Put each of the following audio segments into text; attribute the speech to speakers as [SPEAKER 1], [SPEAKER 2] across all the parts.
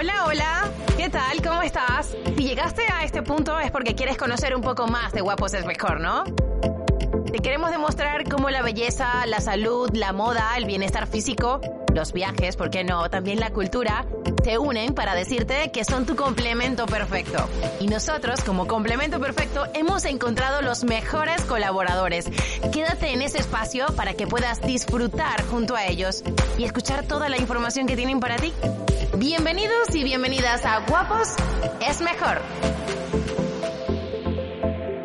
[SPEAKER 1] Hola, hola, ¿qué tal? ¿Cómo estás? Si llegaste a este punto es porque quieres conocer un poco más de Guapos es Mejor, ¿no? Te queremos demostrar cómo la belleza, la salud, la moda, el bienestar físico, los viajes, ¿por qué no? También la cultura, se unen para decirte que son tu complemento perfecto. Y nosotros, como complemento perfecto, hemos encontrado los mejores colaboradores. Quédate en ese espacio para que puedas disfrutar junto a ellos y escuchar toda la información que tienen para ti. Bienvenidos y bienvenidas a Guapos es Mejor.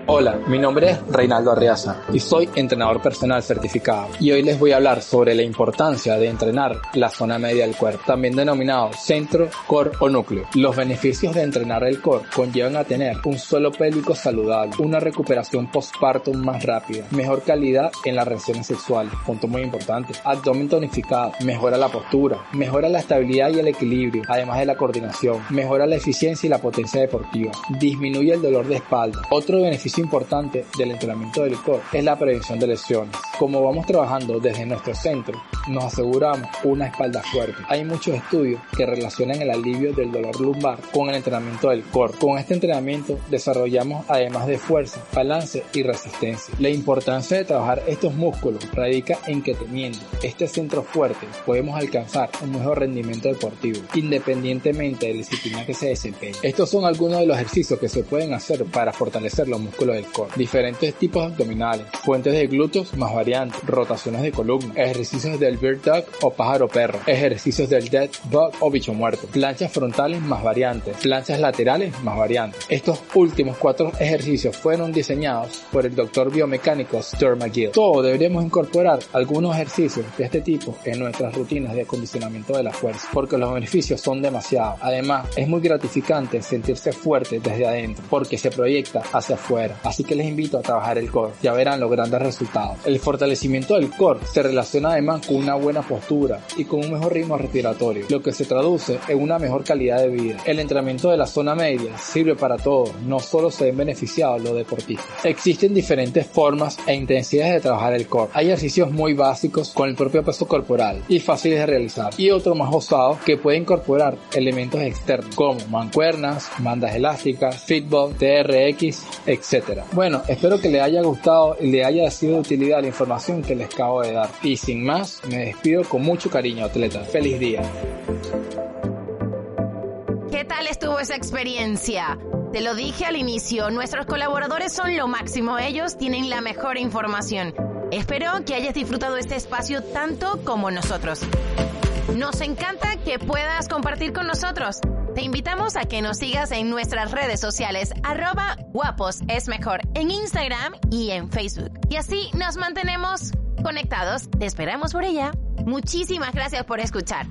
[SPEAKER 2] Hola, mi nombre es Reinaldo Arriaza y soy entrenador personal certificado. Y hoy les voy a hablar sobre la importancia de entrenar la zona media del cuerpo, también denominado centro, core o núcleo. Los beneficios de entrenar el core conllevan a tener un suelo pélvico saludable, una recuperación postpartum más rápida, mejor calidad en las relaciones sexuales, punto muy importante, abdomen tonificado, mejora la postura, mejora la estabilidad y el equilibrio, además de la coordinación, mejora la eficiencia y la potencia deportiva, disminuye el dolor de espalda. Otro beneficio importante del entrenamiento del core es la prevención de lesiones. Como vamos trabajando desde nuestro centro, nos aseguramos una espalda fuerte. Hay muchos estudios que relacionan el alivio del dolor lumbar con el entrenamiento del core. Con este entrenamiento desarrollamos además de fuerza, balance y resistencia. La importancia de trabajar estos músculos radica en que teniendo este centro fuerte podemos alcanzar un mejor rendimiento deportivo independientemente de la disciplina que se desempeñe. Estos son algunos de los ejercicios que se pueden hacer para fortalecer los músculos del core. Diferentes tipos abdominales, fuentes de glúteos más variantes, rotaciones de columna, ejercicios bird dog o pájaro perro, ejercicios del dead bug o bicho muerto, planchas frontales más variantes, planchas laterales más variantes. Estos últimos cuatro ejercicios fueron diseñados por el doctor biomecánico Stuart McGill. Todos deberíamos incorporar algunos ejercicios de este tipo en nuestras rutinas de acondicionamiento de la fuerza, porque los beneficios son demasiados. Además, es muy gratificante sentirse fuerte desde adentro, porque se proyecta hacia afuera. Así que les invito a trabajar el core, ya verán los grandes resultados. El fortalecimiento del core se relaciona además con una buena postura y con un mejor ritmo respiratorio, lo que se traduce en una mejor calidad de vida. El entrenamiento de la zona media sirve para todos, no solo se ven beneficiados los deportistas. Existen diferentes formas e intensidades de trabajar el core. Hay ejercicios muy básicos con el propio peso corporal y fáciles de realizar y otros más osados que pueden incorporar elementos externos como mancuernas, bandas elásticas, fitball, TRX, etc. Bueno, espero que les haya gustado y le haya sido de utilidad la información que les acabo de dar. Y sin más, me despido con mucho cariño, atleta. Feliz día.
[SPEAKER 1] ¿Qué tal estuvo esa experiencia? Te lo dije al inicio, nuestros colaboradores son lo máximo, ellos tienen la mejor información. Espero que hayas disfrutado este espacio tanto como nosotros. Nos encanta que puedas compartir con nosotros. Te invitamos a que nos sigas en nuestras redes sociales, arroba guapos es mejor, en Instagram y en Facebook. Y así nos mantenemos conectados. Te esperamos por ella. Muchísimas gracias por escuchar.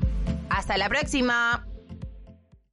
[SPEAKER 1] Hasta la próxima.